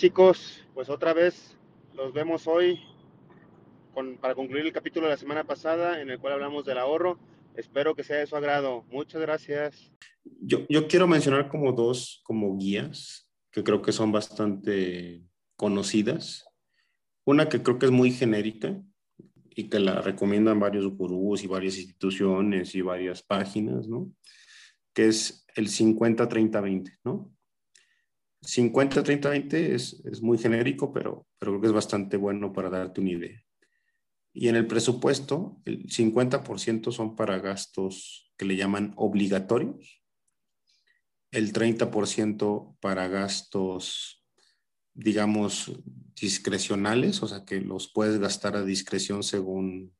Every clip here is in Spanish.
Chicos, pues otra vez los vemos hoy para concluir el capítulo de la semana pasada en el cual hablamos del ahorro. Espero que sea de su agrado. Muchas gracias. Yo, yo quiero mencionar como dos como guías que creo que son bastante conocidas. Una que creo que es muy genérica y que la recomiendan varios gurús y varias instituciones y varias páginas, ¿no? Que es el 50-30-20, ¿no? 50-30-20 es, es, muy genérico, pero, pero creo que es bastante bueno para darte una idea. Y en el presupuesto, el 50% son para gastos que le llaman obligatorios, el 30% para gastos, digamos, discrecionales, o sea, que los puedes gastar a discreción según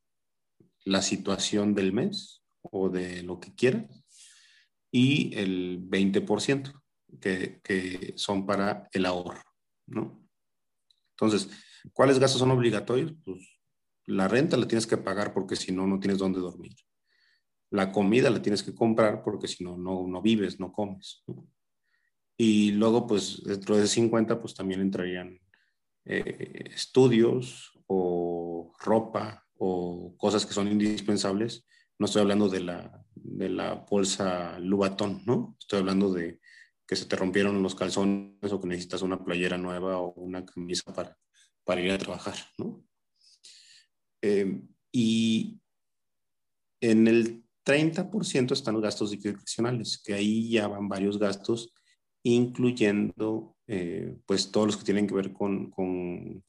la situación del mes o de lo que quieras, y el 20% que, que son para el ahorro, ¿no? Entonces, ¿cuáles gastos son obligatorios? Pues la renta la tienes que pagar porque si no, no tienes dónde dormir. La comida la tienes que comprar porque si no, no, vives, no comes. ¿no? Y luego, pues, dentro de 50, pues también entrarían eh, estudios o ropa o cosas que son indispensables. No estoy hablando de la, de la bolsa Lubatón, ¿no? Estoy hablando de que se te rompieron los calzones o que necesitas una playera nueva o una camisa para, para ir a trabajar, ¿no? Eh, y en el 30% están los gastos discrecionales, que ahí ya van varios gastos, incluyendo eh, pues todos los que tienen que ver con, con,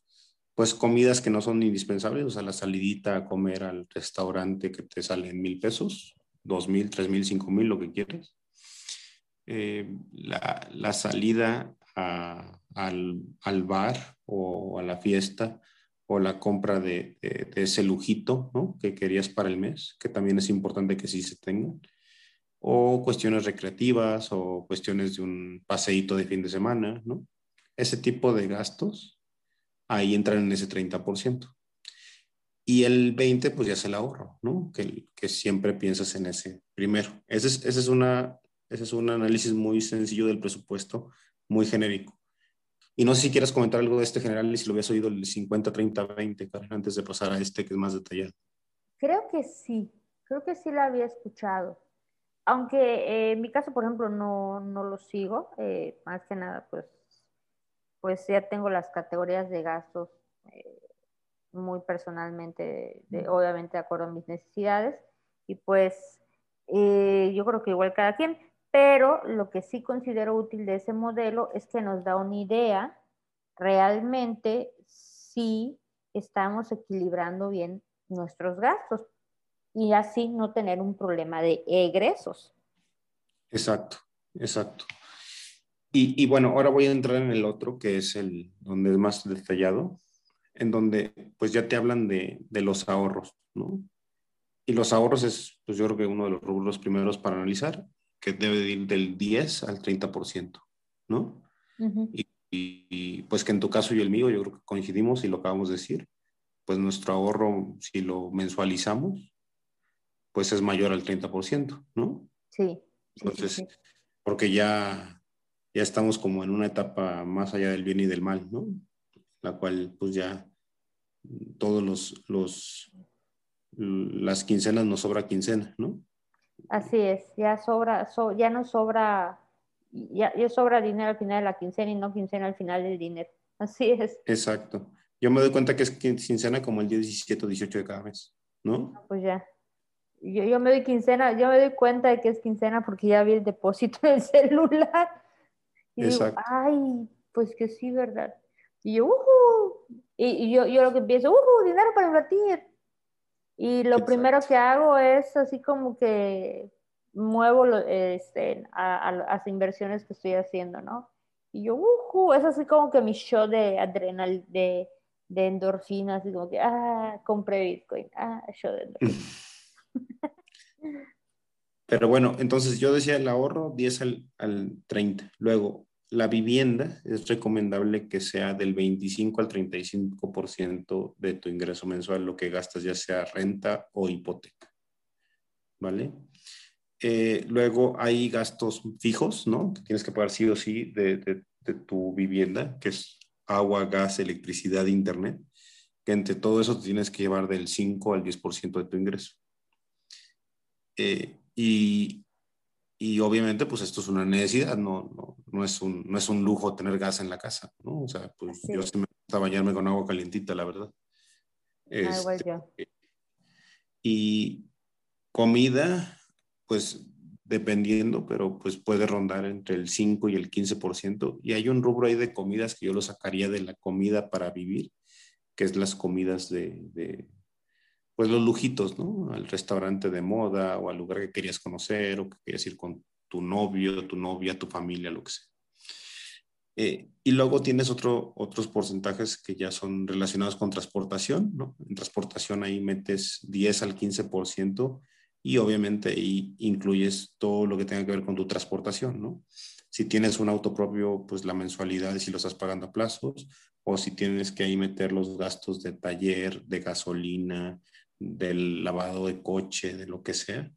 pues comidas que no son indispensables, o sea, la salidita a comer al restaurante que te sale en mil pesos, dos mil, tres mil, cinco mil, lo que quieras. Eh, la, salida al, bar o a la fiesta o la compra de, ese lujito que querías para el mes, que también es importante que sí se tengan, o cuestiones recreativas o cuestiones de un paseíto de fin de semana. Ese tipo de gastos, ahí entran en ese 30%. Y el 20%, pues ya es el ahorro. Que, siempre piensas en ese primero. Ese es, ese es, una, ese es un análisis muy sencillo del presupuesto, muy genérico. Y no sé si quieres comentar algo de este general y si lo habías oído el 50-30-20, Karen, antes de pasar a este que es más detallado. Creo que sí, creo que sí lo había escuchado. Aunque eh, en mi caso, por ejemplo, no, no lo sigo, eh, más que nada, pues, pues ya tengo las categorías de gastos eh, muy personalmente, de, obviamente de acuerdo a mis necesidades, y pues yo creo que igual cada quien, pero lo que sí considero útil de ese modelo es que nos da una idea realmente si estamos equilibrando bien nuestros gastos y así no tener un problema de egresos. Exacto, exacto. Y, bueno, ahora voy a entrar en el otro, que es el donde es más detallado, en donde pues ya te hablan de, de los ahorros, ¿no? Y los ahorros es, pues yo creo que uno de los rubros primeros para analizar que debe ir del 10 al 30%, ¿no? y, pues que en tu caso y el mío, yo creo que coincidimos y lo acabamos de decir, pues nuestro ahorro, si lo mensualizamos, pues es mayor al 30%, ¿no? Sí. Entonces, porque ya, ya estamos como en una etapa más allá del bien y del mal, ¿no? La cual pues ya todos los, los las quincenas nos sobra quincena, ¿no? Así es, ya sobra, ya no sobra, ya, ya, sobra dinero al final de la quincena y no quincena al final del dinero. Así es. Exacto. Yo me doy cuenta que es quincena como el día 17 o 18 de cada mes, ¿no? Pues ya. Yo, yo, me doy quincena, yo me doy cuenta de que es quincena porque ya vi el depósito en el celular. Y Exacto. Digo, ay, pues que sí, ¿verdad? Y yo, uh y, y, yo, yo lo que empiezo, uh dinero para invertir. Y lo primero que hago es así como que muevo este, a, las inversiones que estoy haciendo, ¿no? Y yo, uh, es así como que mi show de adrenal, de, de endorfina, así como que, ah, compré Bitcoin, ah, show de endorfina. Pero bueno, entonces yo decía el ahorro 10 al, al 30. Luego, la vivienda es recomendable que sea del 25 al 35% de tu ingreso mensual, lo que gastas ya sea renta o hipoteca. ¿Vale? Eh, luego hay gastos fijos, ¿no? Que tienes que pagar sí o sí de, de, tu vivienda, que es agua, gas, electricidad, internet, que entre todo eso tienes que llevar del 5 al 10% de tu ingreso. Eh, y, y, obviamente, pues esto es una necesidad, no, no, no, es un, no es un lujo tener gas en la casa, ¿no? O sea, pues yo sí me gusta bañarme con agua calientita, la verdad. Ah, igual Este, yo. y comida, pues dependiendo, pero pues puede rondar entre el 5 y el 15%. Y hay un rubro ahí de comidas que yo lo sacaría de la comida para vivir, que es las comidas de, de pues los lujitos, ¿no? Al restaurante de moda o al lugar que querías conocer o que querías ir con tu novio, tu novia, tu familia, lo que sea. Eh, y luego tienes otro, otros porcentajes que ya son relacionados con transportación, ¿no? En transportación ahí metes 10 al 15% y obviamente ahí incluyes todo lo que tenga que ver con tu transportación, ¿no? Si tienes un auto propio, pues la mensualidad si lo estás pagando a plazos, o si tienes que ahí meter los gastos de taller, de gasolina, del lavado de coche, de lo que sea.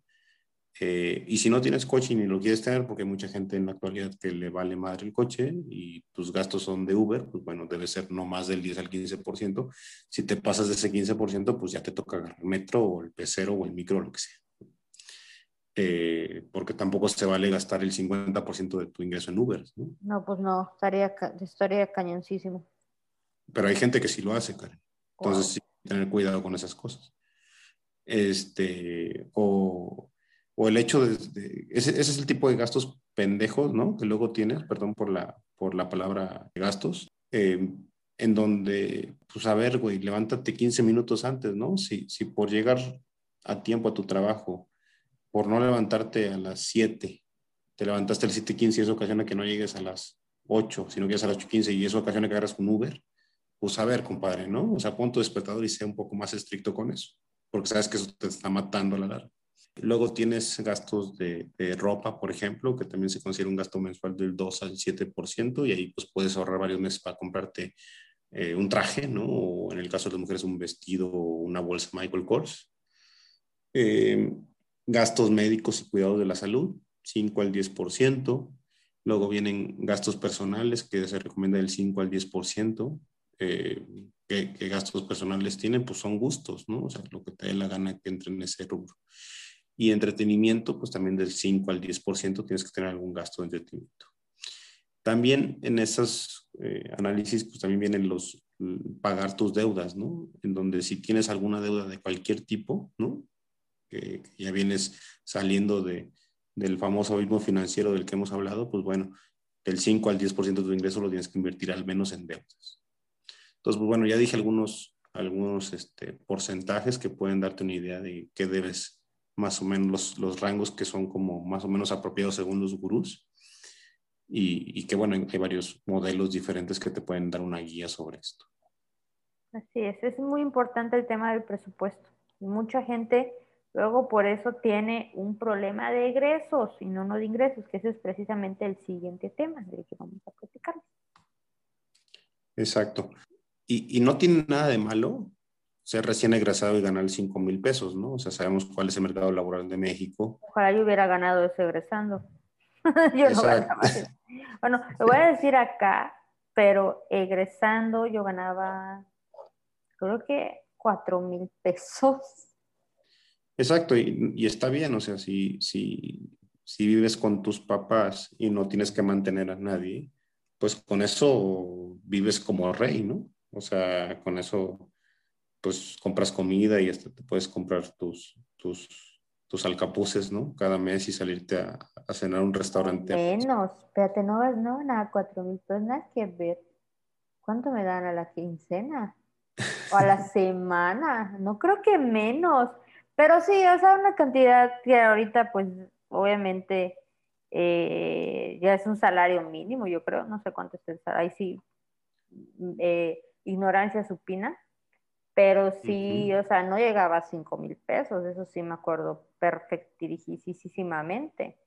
Eh, y si no tienes coche y ni lo quieres tener, porque hay mucha gente en la actualidad que le vale madre el coche y tus gastos son de Uber, pues bueno, debe ser no más del 10 al 15%. Si te pasas de ese 15%, pues ya te toca agarrar el metro o el pecero o el micro, lo que sea. Eh, porque tampoco se vale gastar el 50% de tu ingreso en Uber, ¿no? No, pues no, estaría, estaría cañoncísimo. Pero hay gente que sí lo hace, Karen. Entonces, sí, tener cuidado con esas cosas. Este, o, el hecho de, ese, es el tipo de gastos pendejos, ¿no? Que luego tienes, perdón por la, por la palabra gastos, eh, en donde, pues a ver, güey, levántate 15 minutos antes, ¿no? Si, si por llegar a tiempo a tu trabajo, por no levantarte a las 7, te levantaste a las 7.15 y eso ocasiona que no llegues a las 8, sino que llegues a las 8.15 y eso ocasiona que agarras un Uber, pues a ver, compadre, ¿no? O sea, pon tu despertador y sea un poco más estricto con eso, porque sabes que eso te está matando a la larga. Luego tienes gastos de, de, ropa, por ejemplo, que también se considera un gasto mensual del 2 al 7%, y ahí pues puedes ahorrar varios meses para comprarte eh, un traje, ¿no? O en el caso de las mujeres, un vestido o una bolsa Michael Kors. Eh, gastos médicos y cuidados de la salud, 5 al 10%. Luego vienen gastos personales, que se recomienda del 5 al 10%. Eh, ¿qué, ¿Qué gastos personales tienen? Pues son gustos, ¿no? O sea, lo que te dé la gana que entre en ese rubro. Y entretenimiento, pues también del 5 al 10% tienes que tener algún gasto de entretenimiento. También en esos eh, análisis, pues también vienen los pagar tus deudas, ¿no? En donde si tienes alguna deuda de cualquier tipo, ¿no? Que, que ya vienes saliendo de, del famoso abismo financiero del que hemos hablado, pues bueno, del 5 al 10% de tu ingreso lo tienes que invertir al menos en deudas. Entonces, pues bueno, ya dije algunos, algunos este, porcentajes que pueden darte una idea de qué debes más o menos los, los, rangos que son como más o menos apropiados según los gurús. Y, y, que bueno, hay varios modelos diferentes que te pueden dar una guía sobre esto. Así es, es muy importante el tema del presupuesto. Mucha gente luego por eso tiene un problema de egresos y no, no de ingresos, que ese es precisamente el siguiente tema del que vamos a platicar. Exacto. Y, y no tiene nada de malo ser recién egresado y ganar 5 mil pesos, ¿no? O sea, sabemos cuál es el mercado laboral de México. Ojalá yo hubiera ganado eso egresando. yo no ganaba eso. Bueno, lo voy a decir acá, pero egresando yo ganaba, creo que 4 mil pesos. Exacto, y, y, está bien, o sea, si, si, si vives con tus papás y no tienes que mantener a nadie, pues con eso vives como rey, ¿no? O sea, con eso pues compras comida y hasta te puedes comprar tus, tus, tus alcapuces, ¿no? Cada mes y salirte a, a cenar a un restaurante. Menos, espérate, no, no nada, cuatro mil pesos, nada que ver. ¿Cuánto me dan a la quincena? O a la semana, no creo que menos, pero sí, o sea, una cantidad que ahorita pues obviamente eh, ya es un salario mínimo, yo creo, no sé cuánto es el salario, ahí sí, eh, ignorancia supina, pero sí, uh -huh. o sea, no llegaba a 5 mil pesos, eso sí me acuerdo perfectísimamente.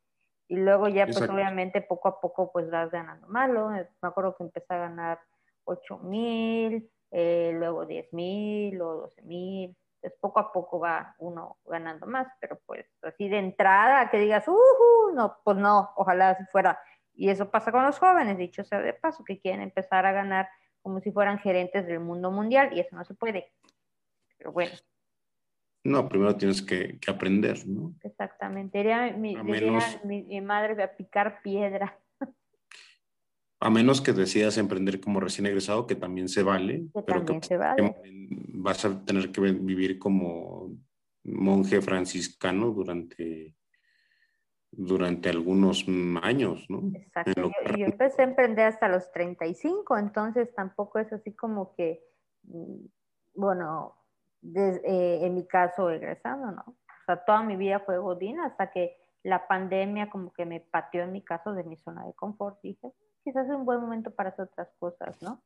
Y luego ya, pues Exacto. obviamente poco a poco pues vas ganando malo. Me acuerdo que empecé a ganar 8 mil, eh, luego 10 mil o 12 mil. Entonces poco a poco va uno ganando más, pero pues así de entrada que digas, uh, -huh, no, pues no, ojalá si fuera. Y eso pasa con los jóvenes, dicho sea de paso, que quieren empezar a ganar como si fueran gerentes del mundo mundial y eso no se puede. Pero bueno. No, primero tienes que, aprender, ¿no? Exactamente. Iría mi, mi, madre a picar piedra. A menos que decidas emprender como recién egresado, que también se vale. Que pero también se vale. vas a tener que vivir como monje franciscano durante, durante algunos años, ¿no? Exacto. Yo, empecé a emprender hasta los 35, entonces tampoco es así como que, mm, bueno, eh, en mi caso egresando, ¿no? O sea, toda mi vida fue Godín hasta que la pandemia como que me pateó en mi caso de mi zona de confort. Dije, quizás es un buen momento para hacer otras cosas, ¿no?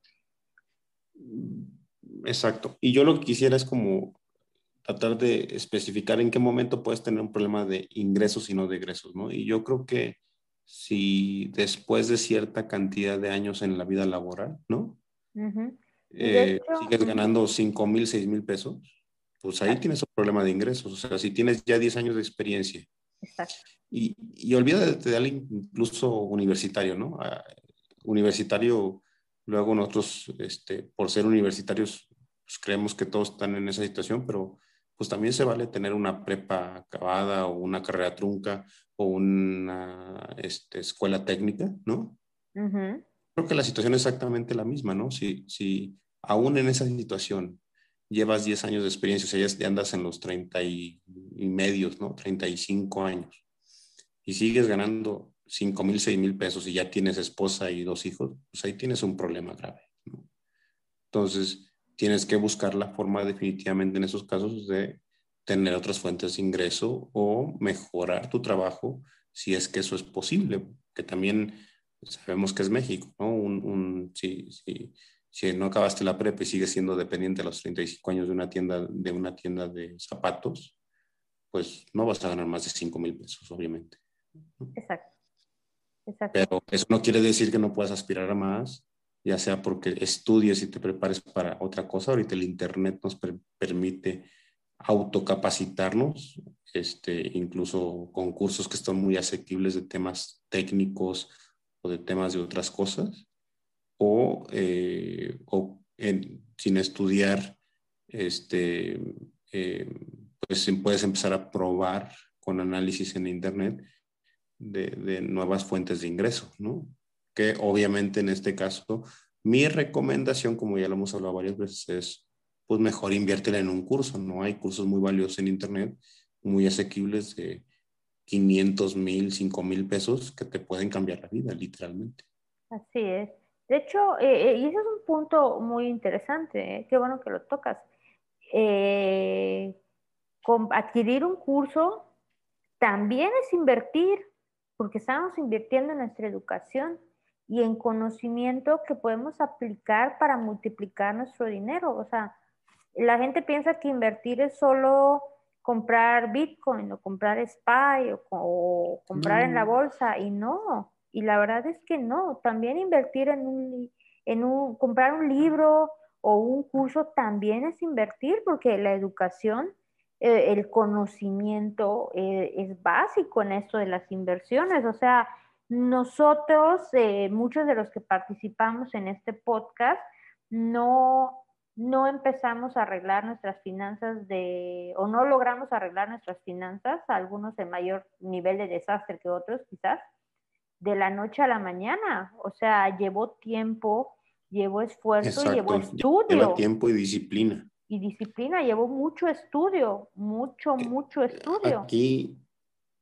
Exacto. Y yo lo que quisiera es como tratar de especificar en qué momento puedes tener un problema de ingresos y no de egresos, ¿no? Y yo creo que si después de cierta cantidad de años en la vida laboral, ¿no? Eh, sigues ganando 5 mil, 6 mil pesos, pues ahí tienes un problema de ingresos. O sea, si tienes ya 10 años de experiencia. Exacto. Y, y olvídate de alguien incluso universitario, ¿no? Ah, universitario, luego nosotros, este, por ser universitarios, pues creemos que todos están en esa situación, pero pues también se vale tener una prepa acabada o una carrera trunca o una este, escuela técnica, ¿no? Creo que la situación es exactamente la misma, ¿no? Si, si aún en esa situación llevas 10 años de experiencia, o sea, ya andas en los 30 y, y medios, ¿no? 35 años, y sigues ganando 5 mil, 6 mil pesos y ya tienes esposa y dos hijos, pues ahí tienes un problema grave, ¿no? Entonces, tienes que buscar la forma definitivamente en esos casos de tener otras fuentes de ingreso o mejorar tu trabajo si es que eso es posible, que también sabemos que es México, ¿no? Un, si, si, si, no acabaste la prepa y sigues siendo dependiente a los 35 años de una tienda de, una tienda de zapatos, pues no vas a ganar más de 5 mil pesos, obviamente. Exacto. Exacto. Pero eso no quiere decir que no puedas aspirar a más ya sea porque estudies y te prepares para otra cosa. Ahorita el Internet nos permite autocapacitarnos, este, incluso con cursos que están muy asequibles de temas técnicos o de temas de otras cosas, o, eh, sin estudiar, este, eh, pues puedes empezar a probar con análisis en Internet de, de nuevas fuentes de ingreso, ¿no? Que obviamente en este caso mi recomendación, como ya lo hemos hablado varias veces, es pues mejor inviértela en un curso, ¿no? Hay cursos muy valiosos en internet, muy asequibles de 500 mil, 5 mil pesos que te pueden cambiar la vida, literalmente. Así es. De hecho, eh, eh, y ese es un punto muy interesante, ¿eh? qué bueno que lo tocas. adquirir un curso también es invertir, porque estamos invirtiendo en nuestra educación y en conocimiento que podemos aplicar para multiplicar nuestro dinero. O sea, la gente piensa que invertir es solo comprar Bitcoin o comprar SPY o, comprar en la bolsa y no. Y la verdad es que no. También invertir en un, en un, comprar un libro o un curso también es invertir porque la educación, eh, el conocimiento eh, es básico en esto de las inversiones. O sea, nosotros, eh, muchos de los que participamos en este podcast, no, no empezamos a arreglar nuestras finanzas de, o no logramos arreglar nuestras finanzas, algunos en mayor nivel de desastre que otros quizás, de la noche a la mañana. O sea, llevó tiempo, llevó esfuerzo, llevó estudio. Lleva tiempo y disciplina. Y disciplina, llevó mucho estudio, mucho, eh, mucho estudio. Aquí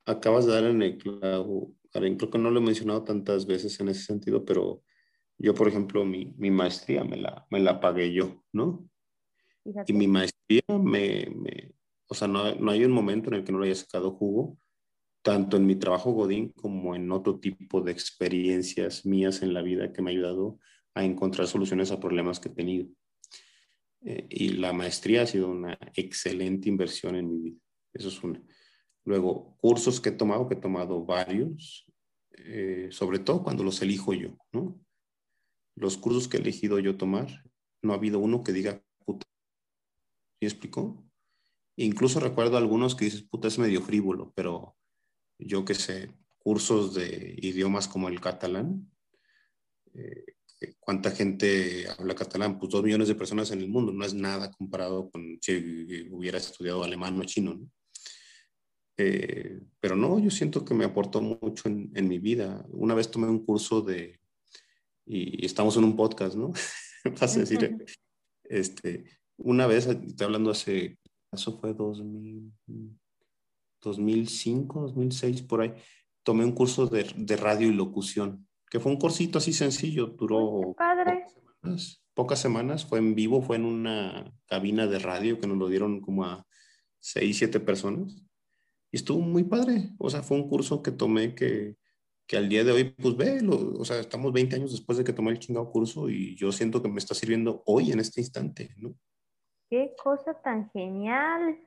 acabas de dar en el clavo creo que no lo he mencionado tantas veces en ese sentido, pero yo, por ejemplo, mi, mi maestría me la, me la pagué yo, ¿no? Y mi maestría me, me o sea, no, no, hay un momento en el que no le haya sacado jugo, tanto en mi trabajo Godín como en otro tipo de experiencias mías en la vida que me ha ayudado a encontrar soluciones a problemas que he tenido. Eh, y la maestría ha sido una excelente inversión en mi vida. Eso es una. Luego, cursos que he tomado, que he tomado varios, eh, sobre todo cuando los elijo yo, ¿no? Los cursos que he elegido yo tomar, no ha habido uno que diga puta. ¿Sí explicó? Incluso recuerdo algunos que dices, puta, es medio frívolo, pero yo qué sé, cursos de idiomas como el catalán, eh, ¿Cuánta gente habla catalán? Pues dos millones de personas en el mundo, no es nada comparado con si hubieras estudiado alemán o chino, ¿no? Eh, pero no, yo siento que me aportó mucho en, en, mi vida. Una vez tomé un curso de, y, estamos en un podcast, ¿no? Vas a decir, este, una vez, estoy hablando hace, eso fue 2000, 2005, 2006, por ahí, tomé un curso de, de radio y locución, que fue un cursito así sencillo, duró padre. Pocas, semanas, pocas semanas, fue en vivo, fue en una cabina de radio que nos lo dieron como a seis, siete personas. Y estuvo muy padre, o sea, fue un curso que tomé que, que al día de hoy, pues ve, o sea, estamos 20 años después de que tomé el chingado curso y yo siento que me está sirviendo hoy en este instante, ¿no? Qué cosa tan genial.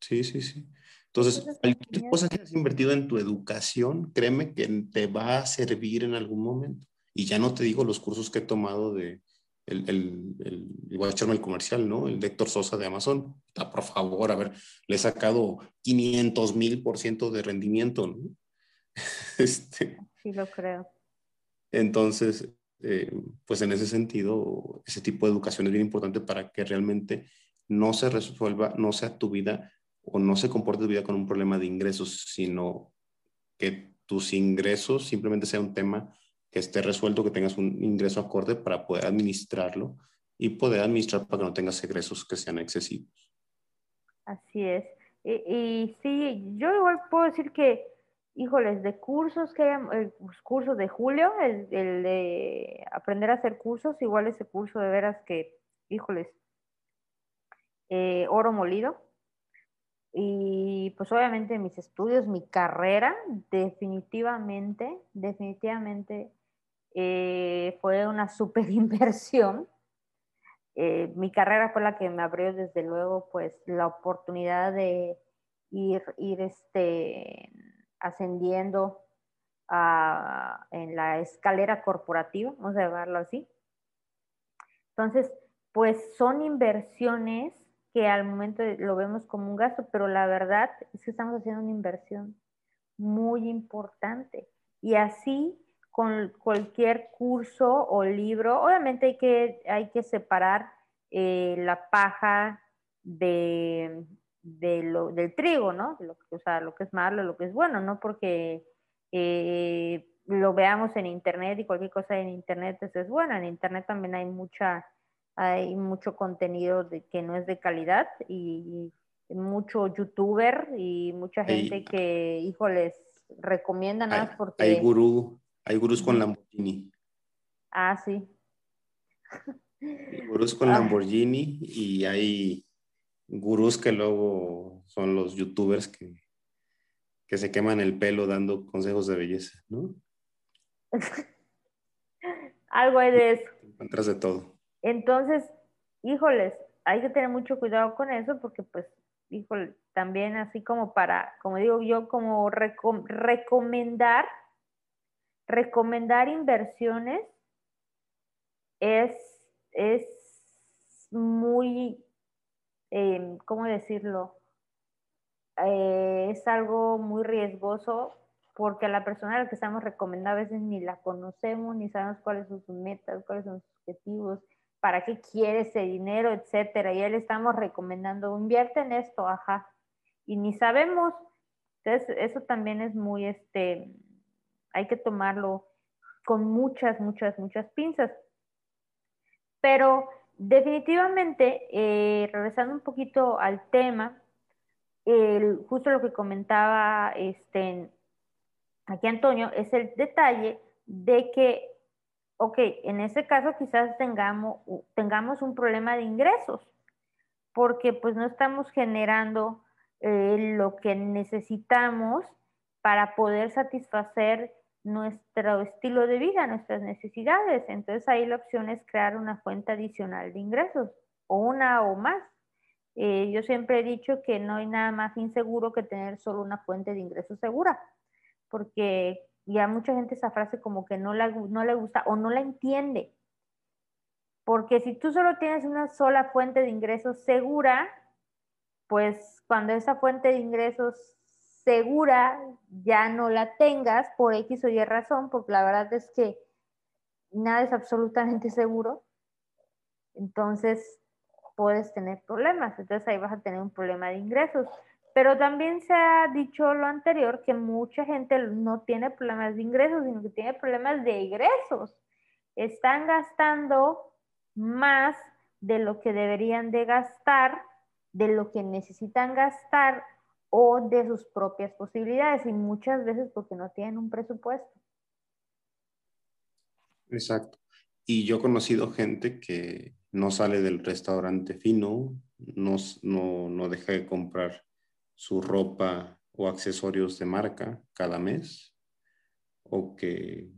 Sí, sí, sí. Entonces, cualquier cosa que hayas invertido en tu educación, créeme que te va a servir en algún momento. Y ya no te digo los cursos que he tomado de, el, el, el, voy a echarme el comercial, ¿no? El de Héctor Sosa de Amazon. Ah, por favor, a ver, le he sacado 500 mil por ciento de rendimiento, ¿no? este, sí, lo creo. Entonces, eh, pues en ese sentido, ese tipo de educación es bien importante para que realmente no se resuelva, no sea tu vida o no se comporte tu vida con un problema de ingresos, sino que tus ingresos simplemente sea un tema que esté resuelto, que tengas un ingreso acorde para poder administrarlo y poder administrar para que no tengas egresos que sean excesivos. Así es. Y, y sí, yo igual puedo decir que, híjoles, de cursos que hay, el curso de Julio, el, el de aprender a hacer cursos, igual ese curso de veras que, híjoles, eh, oro molido, y pues obviamente mis estudios, mi carrera, definitivamente, definitivamente eh, fue una super inversión. Eh, mi carrera fue la que me abrió desde luego pues la oportunidad de ir, ir este, ascendiendo a, en la escalera corporativa, vamos a llamarlo así. Entonces, pues son inversiones que al momento lo vemos como un gasto, pero la verdad es que estamos haciendo una inversión muy importante. Y así con cualquier curso o libro, obviamente hay que, hay que separar eh, la paja de, lo, del trigo, ¿no? Lo, o sea, lo que es malo, lo que es bueno, no porque eh, lo veamos en internet y cualquier cosa en internet es bueno. En internet también hay mucha hay mucho contenido de, que no es de calidad y, mucho youtuber y mucha gente que, híjoles, recomiendan más porque... Hay gurú, hay gurús con Lamborghini. Ah, sí. Hay gurús con ah. Lamborghini y hay gurús que luego son los youtubers que, que se queman el pelo dando consejos de belleza, ¿no? Algo hay de eso. Encuentras de todo. Entonces, híjoles, hay que tener mucho cuidado con eso porque pues, híjole, también así como para, como digo yo, como recomendar, recomendar inversiones es, es muy, eh, ¿cómo decirlo? Eh, es algo muy riesgoso porque a la persona a la que estamos recomendando a veces ni la conocemos, ni sabemos cuáles son sus metas, cuáles son sus objetivos, para qué quiere ese dinero, etcétera. Y él estamos recomendando, invierte en esto, ajá. Y ni sabemos. Entonces, eso también es muy, este, hay que tomarlo con muchas, muchas, muchas pinzas. Pero definitivamente, eh, regresando un poquito al tema, justo lo que comentaba este, aquí Antonio, es el detalle de que ok, en ese caso quizás tengamos, tengamos un problema de ingresos, porque pues no estamos generando eh, lo que necesitamos para poder satisfacer nuestro estilo de vida, nuestras necesidades. Entonces ahí la opción es crear una fuente adicional de ingresos o una o más. Eh, yo siempre he dicho que no hay nada más inseguro que tener solo una fuente de ingresos segura, porque y a mucha gente esa frase como que no, la, no le gusta o no la entiende. Porque si tú solo tienes una sola fuente de ingresos segura, pues cuando esa fuente de ingresos segura ya no la tengas por X o Y razón, porque la verdad es que nada es absolutamente seguro, entonces puedes tener problemas. Entonces ahí vas a tener un problema de ingresos. Pero también se ha dicho lo anterior que mucha gente no tiene problemas de ingresos, sino que tiene problemas de egresos. Están gastando más de lo que deberían de gastar, de lo que necesitan gastar o de sus propias posibilidades y muchas veces porque no tienen un presupuesto. Exacto. Y yo he conocido gente que no sale del restaurante fino, no, no, no deja de comprar su ropa o accesorios de marca cada mes, o que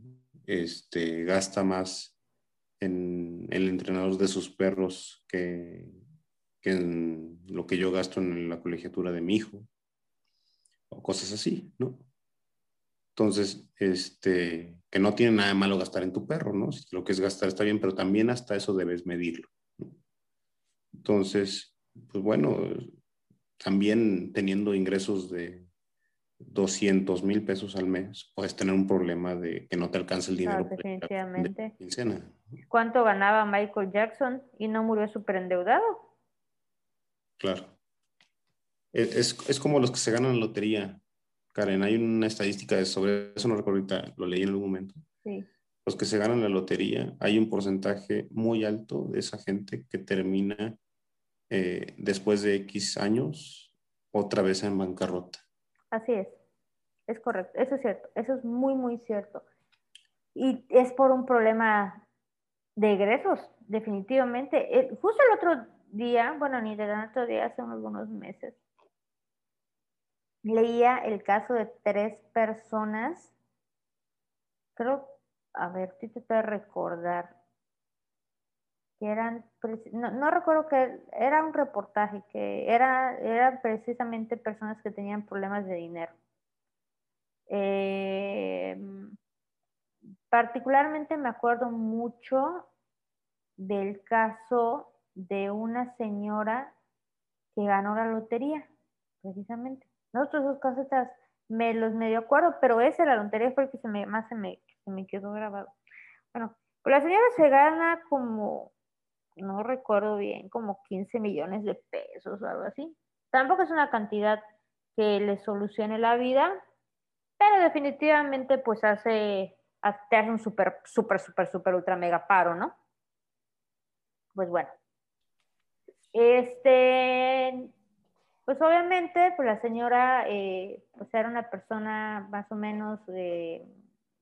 este, gasta más en el entrenador de sus perros que, que en lo que yo gasto en la colegiatura de mi hijo, o cosas así, ¿no? Entonces, este, que no tiene nada de malo gastar en tu perro, ¿no? Si lo que es gastar está bien, pero también hasta eso debes medirlo. Entonces, pues bueno, también teniendo ingresos de 200 mil pesos al mes, puedes tener un problema de que no te alcance el dinero. definitivamente. ¿Cuánto ganaba Michael Jackson y no murió súper endeudado? Claro. Es, es, como los que se ganan la lotería. Karen, hay una estadística de sobre eso, no recuerdo ahorita, lo leí en algún momento. Sí. Los que se ganan la lotería, hay un porcentaje muy alto de esa gente que termina eh, después de X años otra vez en bancarrota. Así es, es correcto, eso es cierto, eso es muy, muy cierto. Y es por un problema de egresos, definitivamente. Eh, justo el otro día, bueno, ni de otro día, hace algunos meses, leía el caso de tres personas, creo, a ver, si te puedo recordar, que eran, no, recuerdo que era un reportaje, que era, eran precisamente personas que tenían problemas de dinero. Eh, particularmente me acuerdo mucho del caso de una señora que ganó la lotería, precisamente. Nosotros esos casos me los medio acuerdo, pero ese, fue el que se me, más se me, se me quedó grabado. Bueno, pues la señora se gana como no recuerdo bien, como 15 millones de pesos o algo así. Tampoco es una cantidad que le solucione la vida, pero definitivamente pues hace, te hace un súper, súper, súper, súper, ultra mega paro, ¿no? Pues bueno. Este, pues obviamente, pues la señora, eh, pues era una persona más o menos, eh,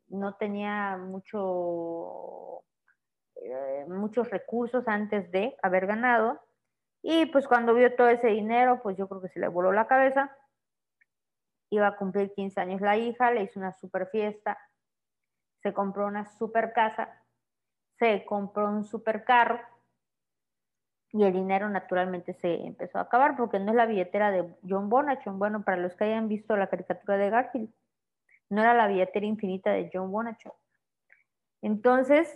no tenía mucho eh, muchos recursos antes de haber ganado. Y pues cuando vio todo ese dinero, pues yo creo que se le voló la cabeza. Iba a cumplir 15 años la hija, le hizo una super fiesta, se compró una super casa, se compró un super carro y el dinero naturalmente se empezó a acabar porque no es la billetera de John Bonachon. Bueno, para los que hayan visto la caricatura de Garfield, no era la billetera infinita de John Bonachon. Entonces,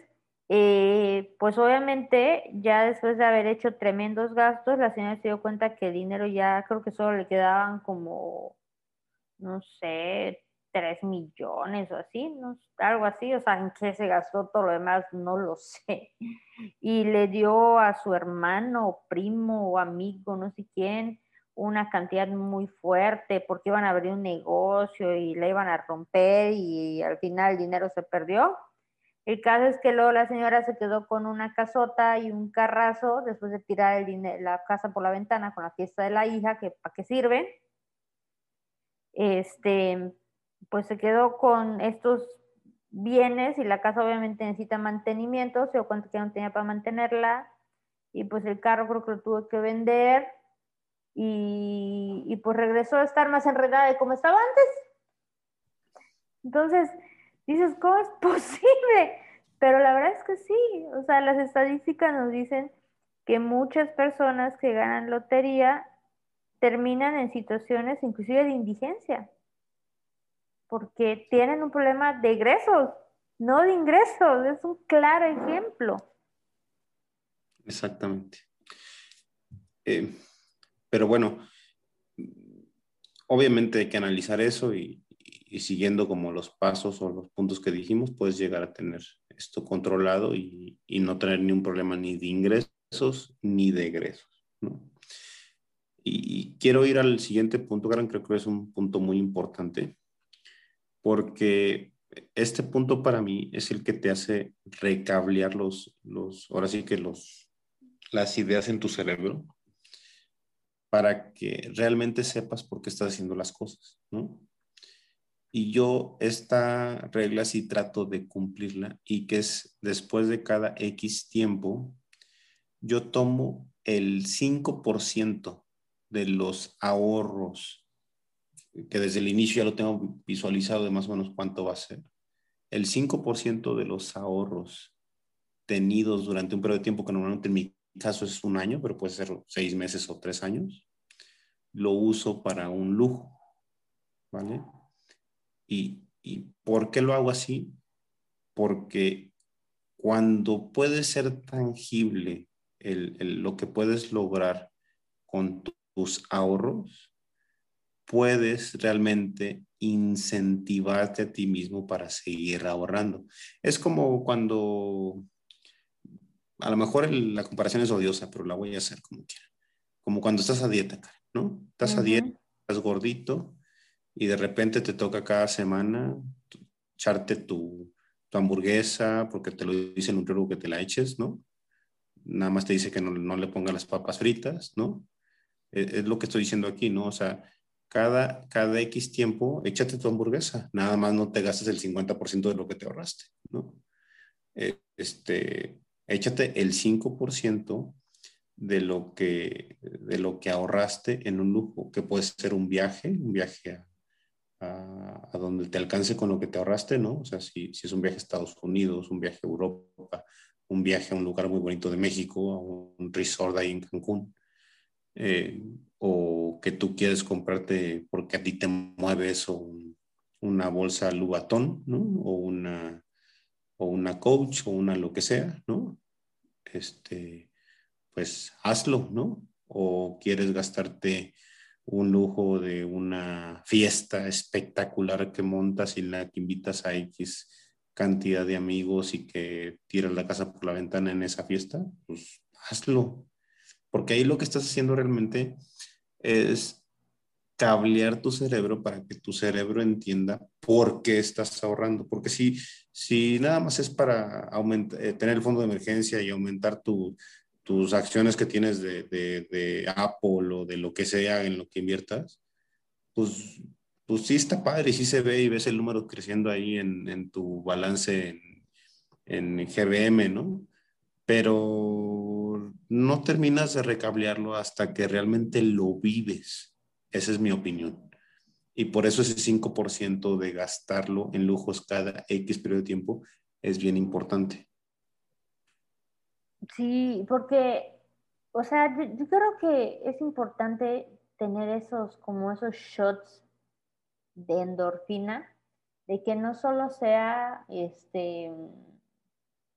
eh, pues obviamente ya después de haber hecho tremendos gastos, la señora se dio cuenta que el dinero ya creo que solo le quedaban como, no sé, tres millones o así, no, algo así, o sea, en qué se gastó todo lo demás, no lo sé. Y le dio a su hermano, primo o amigo, no sé quién, una cantidad muy fuerte porque iban a abrir un negocio y la iban a romper y al final el dinero se perdió el caso es que luego la señora se quedó con una casota y un carrazo después de tirar el la casa por la ventana con la fiesta de la hija, que para qué sirve. Este, pues se quedó con estos bienes y la casa obviamente necesita mantenimiento, se dio cuenta que no tenía para mantenerla y pues el carro creo que lo tuvo que vender y, pues regresó a estar más enredada de como estaba antes. Entonces, dices, ¿cómo es posible? Pero la verdad es que sí, o sea, las estadísticas nos dicen que muchas personas que ganan lotería terminan en situaciones inclusive de indigencia, porque tienen un problema de egresos, no de ingresos, es un claro ejemplo. Exactamente. Eh, pero bueno, obviamente hay que analizar eso y, y siguiendo como los pasos o los puntos que dijimos, puedes llegar a tener esto controlado y, no tener ni un problema ni de ingresos ni de egresos. ¿no? Y, quiero ir al siguiente punto, Gran, creo que es un punto muy importante, porque este punto para mí es el que te hace recablear los, los ahora sí que los, las ideas en tu cerebro para que realmente sepas por qué estás haciendo las cosas, ¿no? Y yo esta regla sí trato de cumplirla y que es después de cada X tiempo, yo tomo el 5% de los ahorros, que desde el inicio ya lo tengo visualizado de más o menos cuánto va a ser, el 5% de los ahorros tenidos durante un periodo de tiempo, que normalmente en mi caso es un año, pero puede ser seis meses o tres años, lo uso para un lujo, ¿vale? ¿Y, y por qué lo hago así? Porque cuando puede ser tangible el, lo que puedes lograr con tu, tus ahorros, puedes realmente incentivarte a ti mismo para seguir ahorrando. Es como cuando, a lo mejor la comparación es odiosa, pero la voy a hacer como quiera. Como cuando estás a dieta, ¿no? Estás a dieta, estás gordito y de repente te toca cada semana echarte tu, tu hamburguesa porque te lo dice el nutriólogo que te la eches, ¿no? Nada más te dice que no, no le ponga las papas fritas, ¿no? Es, lo que estoy diciendo aquí, ¿no? O sea, cada, cada X tiempo, échate tu hamburguesa, nada más no te gastes el 50% de lo que te ahorraste, ¿no? Eh, este, échate el 5% de lo, que, de lo que ahorraste en un lujo, que puede ser un viaje, un viaje a, a, donde te alcance con lo que te ahorraste, ¿no? O sea, si, si, es un viaje a Estados Unidos, un viaje a Europa, un viaje a un lugar muy bonito de México, a un resort ahí en Cancún, eh, o que tú quieres comprarte porque a ti te mueves o una bolsa Lubatón, ¿no? O una, o una coach o una lo que sea, ¿no? Este, pues hazlo, ¿no? O quieres gastarte un lujo de una fiesta espectacular que montas y la que invitas a X cantidad de amigos y que tiras la casa por la ventana en esa fiesta, pues hazlo, porque ahí lo que estás haciendo realmente es cablear tu cerebro para que tu cerebro entienda por qué estás ahorrando. Porque si, si nada más es para aumentar, eh, tener el fondo de emergencia y aumentar tus acciones que tienes de, de, Apple o de lo que sea en lo que inviertas, pues, pues sí está padre y sí se ve y ves el número creciendo ahí en, en tu balance en, en GBM, ¿no? Pero no terminas de recablearlo hasta que realmente lo vives. Esa es mi opinión. Y por eso ese 5% de gastarlo en lujos cada X periodo de tiempo es bien importante. Sí, porque, o sea, yo, creo que es importante tener esos, como esos shots de endorfina, de que no solo sea, este,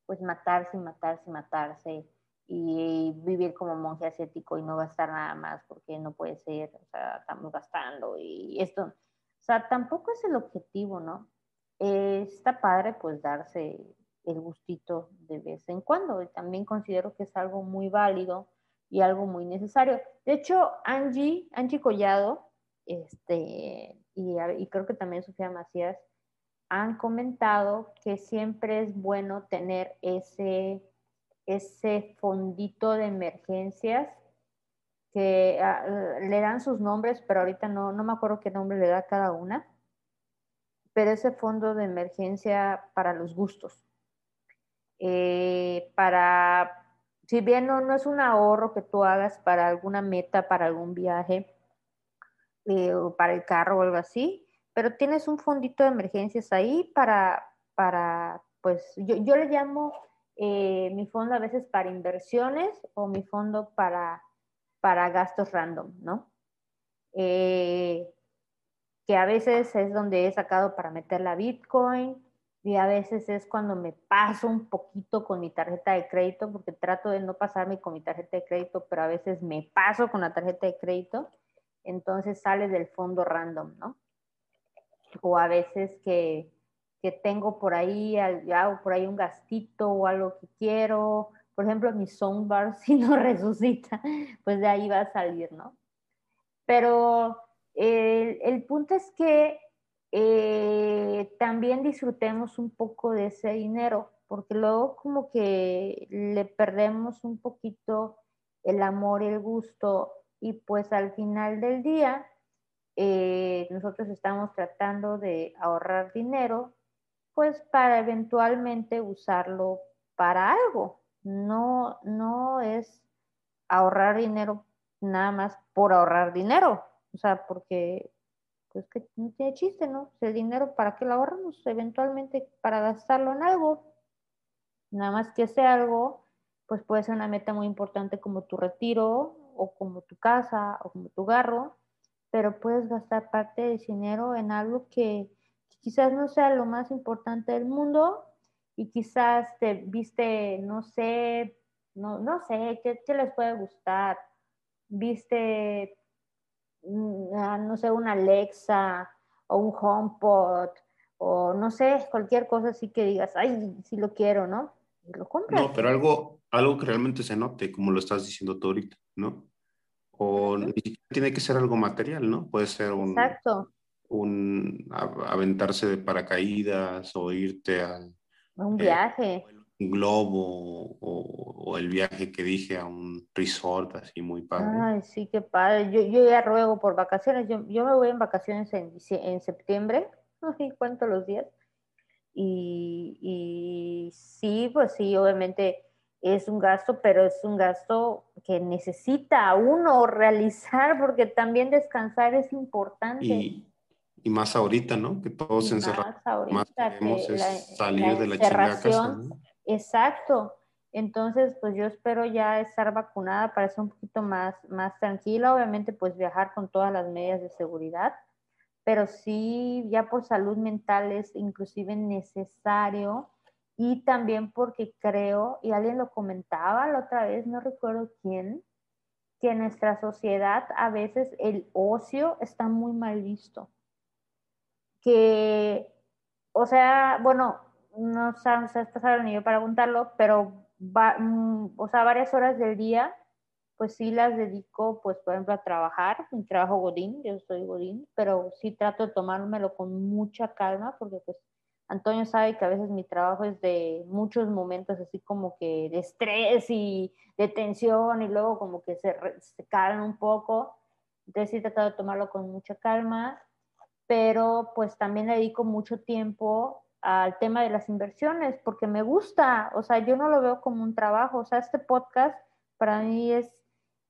pues matarse matarse matarse, y vivir como monje ascético y no gastar nada más porque no puede ser, o sea, estamos gastando y esto, o sea, tampoco es el objetivo, ¿no? Eh, está padre pues darse el gustito de vez en cuando y también considero que es algo muy válido y algo muy necesario. De hecho, Angie, Angie Collado, este, y, y creo que también Sofía Macías, han comentado que siempre es bueno tener ese ese fondito de emergencias que ah, le dan sus nombres, pero ahorita no, no me acuerdo qué nombre le da cada una, pero ese fondo de emergencia para los gustos. Eh, para, si bien no, no, es un ahorro que tú hagas para alguna meta, para algún viaje, eh, o para el carro o algo así, pero tienes un fondito de emergencias ahí para, para pues yo, yo le llamo eh, mi fondo a veces para inversiones o mi fondo para, para gastos random, ¿no? Eh, que a veces es donde he sacado para meter la Bitcoin y a veces es cuando me paso un poquito con mi tarjeta de crédito, porque trato de no pasarme con mi tarjeta de crédito, pero a veces me paso con la tarjeta de crédito, entonces sale del fondo random, ¿no? O a veces que que tengo por ahí, ya por ahí un gastito o algo que quiero. Por ejemplo, mi soundbar, si no resucita, pues de ahí va a salir, ¿no? Pero el, punto es que eh, también disfrutemos un poco de ese dinero, porque luego como que le perdemos un poquito el amor y el gusto y pues al final del día eh, nosotros estamos tratando de ahorrar dinero pues para eventualmente usarlo para algo. No, no es ahorrar dinero nada más por ahorrar dinero, o sea, porque pues que no tiene chiste, ¿no? el dinero, ¿para qué lo ahorramos? Eventualmente para gastarlo en algo. Nada más que ese algo, pues puede ser una meta muy importante como tu retiro o como tu casa o como tu garro, pero puedes gastar parte de dinero en algo que, quizás no sea lo más importante del mundo y quizás te viste, no sé, no, no sé, ¿qué, ¿qué, les puede gustar? Viste, mm, ah, no sé, una Alexa o un HomePod o no sé, cualquier cosa así que digas, ay, sí lo quiero, ¿no? Y lo compras. No, pero algo, algo que realmente se note, como lo estás diciendo tú ahorita, ¿no? O tiene que ser algo material, ¿no? Puede ser un, Exacto un aventarse de paracaídas o irte a un eh, viaje. un globo o, el viaje que dije a un resort así muy padre. Ay, sí, qué padre. Yo, yo ya ruego por vacaciones. Yo, yo me voy en vacaciones en, en septiembre. Ay, cuento los días. Y, y sí, pues sí, obviamente es un gasto, pero es un gasto que necesita uno realizar porque también descansar es importante. Y, y más ahorita, ¿no? Que todos encerrados. Más queremos es salir de la casa, Exacto. Entonces, pues yo espero ya estar vacunada para ser un poquito más, más tranquila. Obviamente, pues viajar con todas las medidas de seguridad, pero sí, ya por salud mental es inclusive necesario y también porque creo, y alguien lo comentaba la otra vez, no recuerdo quién, que en nuestra sociedad a veces el ocio está muy mal visto que, o sea, bueno, no sé pasado ni yo para preguntarlo, pero va, mm, o sea, varias horas del día, pues sí las dedico, pues por ejemplo, a trabajar, mi trabajo Godín, yo soy Godín, pero sí trato de tomármelo con mucha calma, porque pues Antonio sabe que a veces mi trabajo es de muchos momentos así como que de estrés y de tensión y luego como que se, se un poco. Entonces sí trato de tomarlo con mucha calma pero pues también le dedico mucho tiempo al tema de las inversiones porque me gusta, o sea, yo no lo veo como un trabajo, o sea, este podcast para mí es,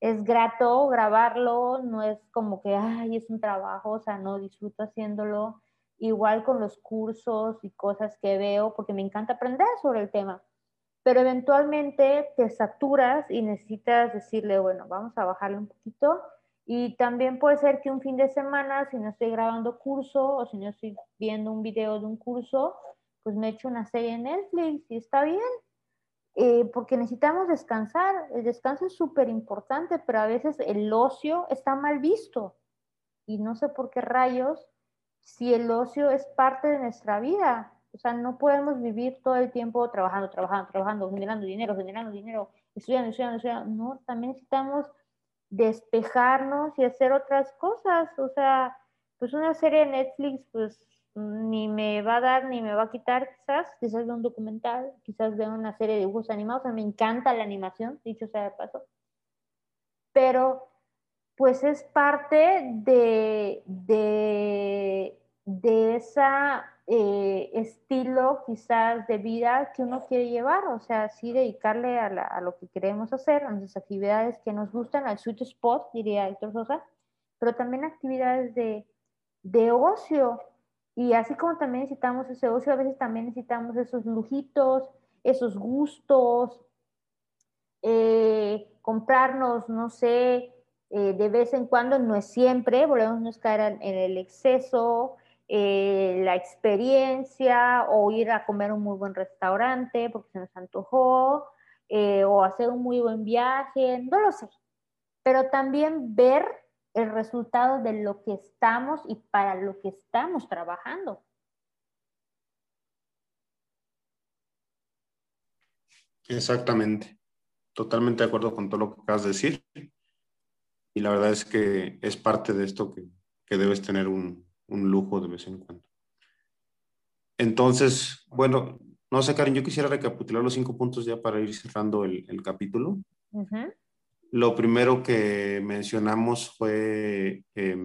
es grato grabarlo, no es como que, ay, es un trabajo, o sea, no disfruto haciéndolo, igual con los cursos y cosas que veo, porque me encanta aprender sobre el tema, pero eventualmente te saturas y necesitas decirle, bueno, vamos a bajarle un poquito y también puede ser que un fin de semana, si no estoy grabando curso o si no estoy viendo un video de un curso, pues me echo una serie en Netflix y está bien, eh, porque necesitamos descansar. El descanso es súper importante, pero a veces el ocio está mal visto. Y no sé por qué rayos, si el ocio es parte de nuestra vida. O sea, no podemos vivir todo el tiempo trabajando, trabajando, trabajando, generando dinero, generando dinero, estudiando, estudiando, estudiando. No, también necesitamos despejarnos y hacer otras cosas. O sea, pues una serie de Netflix, pues ni me va a dar ni me va a quitar quizás, quizás de un documental, quizás de una serie de dibujos animados, o sea, me encanta la animación, dicho sea de paso, pero pues es parte de, de, de esa eh, estilo quizás de vida que uno quiere llevar, o sea, sí dedicarle a, lo que queremos hacer, a nuestras actividades que nos gustan, al sweet spot, diría Héctor Sosa, pero también actividades de, de ocio. Y así como también necesitamos ese ocio, a veces también necesitamos esos lujitos, esos gustos, eh, comprarnos, no sé, eh, de vez en cuando, no es siempre, volvemos a caer en el exceso, eh, la experiencia o ir a comer a un muy buen restaurante porque se nos antojó eh, o hacer un muy buen viaje, no lo sé. Pero también ver el resultado de lo que estamos y para lo que estamos trabajando. Exactamente. Totalmente de acuerdo con todo lo que acabas de decir. Y la verdad es que es parte de esto que, que debes tener un, un, lujo de vez en cuando. Entonces, bueno, no sé, Karin, yo quisiera recapitular los cinco puntos ya para ir cerrando el, el capítulo. Lo primero que mencionamos fue eh,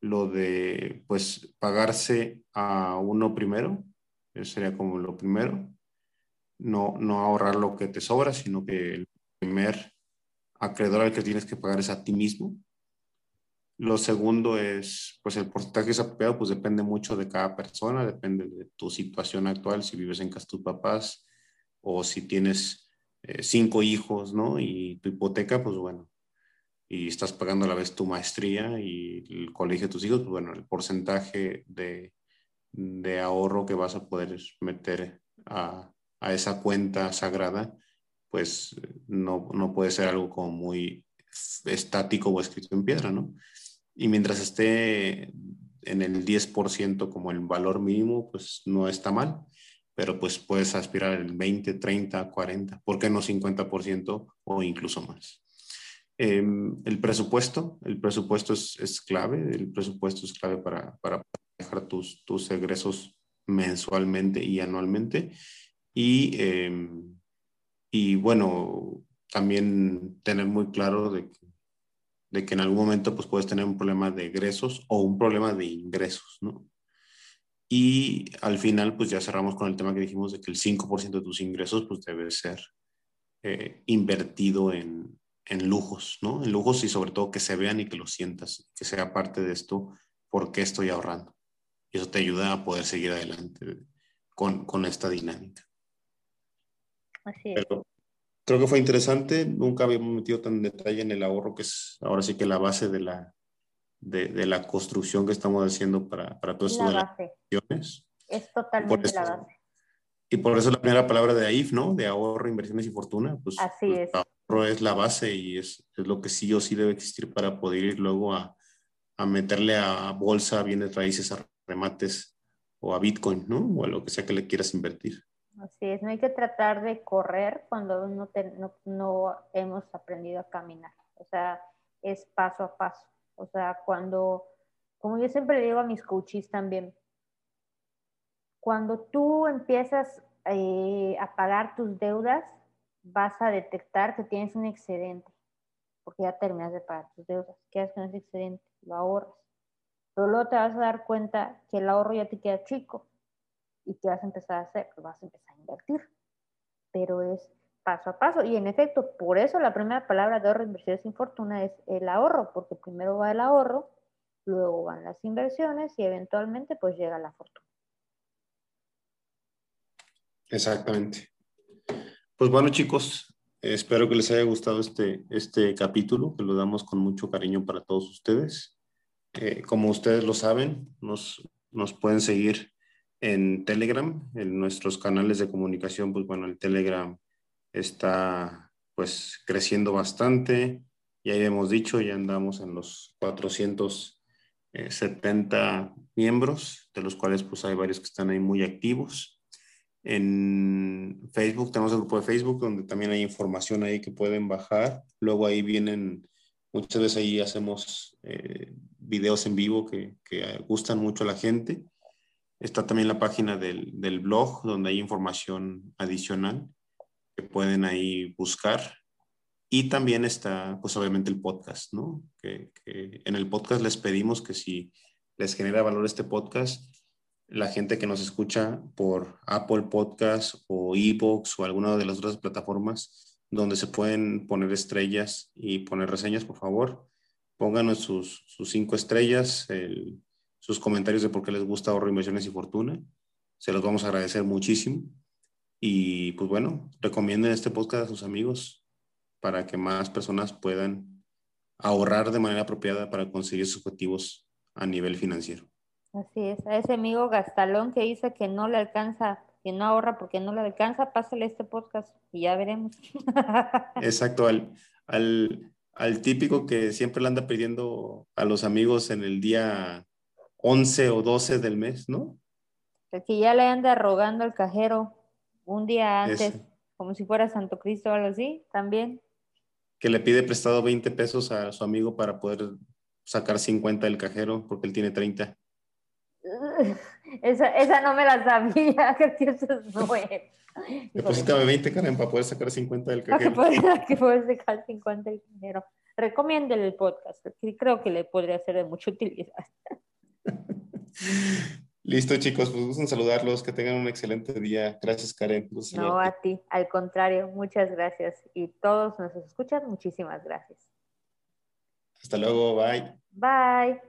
lo de, pues, pagarse a uno primero. Eso sería como lo primero. No, no ahorrar lo que te sobra, sino que el primer acreedor al que tienes que pagar es a ti mismo. Lo segundo es, pues el porcentaje es apropiado, pues depende mucho de cada persona, depende de tu situación actual, si vives en casa tus papás o si tienes eh, cinco hijos, ¿no? Y tu hipoteca, pues bueno, y estás pagando a la vez tu maestría y el colegio de tus hijos, pues bueno, el porcentaje de, de ahorro que vas a poder meter a, a esa cuenta sagrada, pues no, no puede ser algo como muy estático o escrito en piedra, ¿no? Y mientras esté en el 10% como el valor mínimo, pues no está mal, pero pues puedes aspirar el 20, 30, 40, ¿por qué no 50% o incluso más? Em, el presupuesto, el presupuesto es, clave, el presupuesto es clave para, para dejar tus, tus egresos mensualmente y anualmente. Y, em, y bueno, también tener muy claro de que de que en algún momento pues puedes tener un problema de egresos o un problema de ingresos, ¿no? Y al final pues ya cerramos con el tema que dijimos de que el 5% de tus ingresos pues debe ser eh, invertido en, en, lujos, ¿no? En lujos y sobre todo que se vean y que lo sientas, que sea parte de esto, por qué estoy ahorrando. Y eso te ayuda a poder seguir adelante con, con esta dinámica. Así es creo que fue interesante. Nunca habíamos metido tan en detalle en el ahorro, que es ahora sí que la base de la, de, de la construcción que estamos haciendo para, para todo esto de las inversiones. Es totalmente la base. Y por eso la primera palabra de AIF, ¿no? De ahorro, inversiones y fortuna. Pues, Así pues, es. ahorro es la base y es, es, lo que sí o sí debe existir para poder ir luego a, a meterle a bolsa, bienes raíces, a remates o a Bitcoin, ¿no? O a lo que sea que le quieras invertir. Así es, no hay que tratar de correr cuando no, no, hemos aprendido a caminar. O sea, es paso a paso. O sea, cuando, como yo siempre digo a mis coaches también, cuando tú empiezas eh, a pagar tus deudas, vas a detectar que tienes un excedente, porque ya terminas de pagar tus deudas. ¿Qué haces con ese excedente? Lo ahorras. Pero luego te vas a dar cuenta que el ahorro ya te queda chico ¿Y qué vas a empezar a hacer? Pues vas a empezar a invertir. Pero es paso a paso. Y en efecto, por eso la primera palabra de ahorro, inversión sin fortuna es el ahorro, porque primero va el ahorro, luego van las inversiones y eventualmente pues llega la fortuna. Exactamente. Pues bueno chicos, espero que les haya gustado este, este capítulo, que lo damos con mucho cariño para todos ustedes. Eh, como ustedes lo saben, nos, nos pueden seguir en Telegram, en nuestros canales de comunicación, pues bueno, el Telegram está pues creciendo bastante. Ya hemos dicho, ya andamos en los 470 miembros, de los cuales pues hay varios que están ahí muy activos. En Facebook tenemos el grupo de Facebook donde también hay información ahí que pueden bajar. Luego ahí vienen, muchas veces ahí hacemos eh, videos en vivo que, que gustan mucho a la gente. Está también la página del, del, blog donde hay información adicional que pueden ahí buscar. Y también está, pues obviamente el podcast, ¿no? Que, en el podcast les pedimos que si les genera valor este podcast, la gente que nos escucha por Apple Podcast o Evox o alguna de las otras plataformas donde se pueden poner estrellas y poner reseñas, por favor, pónganos sus, sus cinco estrellas, el, sus comentarios de por qué les gusta ahorro, inversiones y fortuna. Se los vamos a agradecer muchísimo. Y pues bueno, recomienden este podcast a sus amigos para que más personas puedan ahorrar de manera apropiada para conseguir sus objetivos a nivel financiero. Así es, a ese amigo gastalón que dice que no le alcanza, que no ahorra porque no le alcanza, pásale este podcast y ya veremos. Exacto, al, al, al típico que siempre le anda pidiendo a los amigos en el día 11 o 12 del mes, ¿no? Que ya le anda rogando al cajero un día antes, como si fuera Santo Cristo o algo así, también. Que le pide prestado 20 pesos a su amigo para poder sacar 50 del cajero porque él tiene 30. Esa, esa no me la sabía, que eso es nuevo. Deposítame 20, Karen, para poder sacar 50 del cajero. Para que pueda sacar 50 del cajero. Recomiéndele el podcast, creo que le podría ser de mucha utilidad. Listo, chicos, pues gustan saludarlos, que tengan un excelente día. Gracias, Karen. No, a ti, al contrario, muchas gracias. Y todos nos escuchan, muchísimas gracias. Hasta luego, bye. Bye.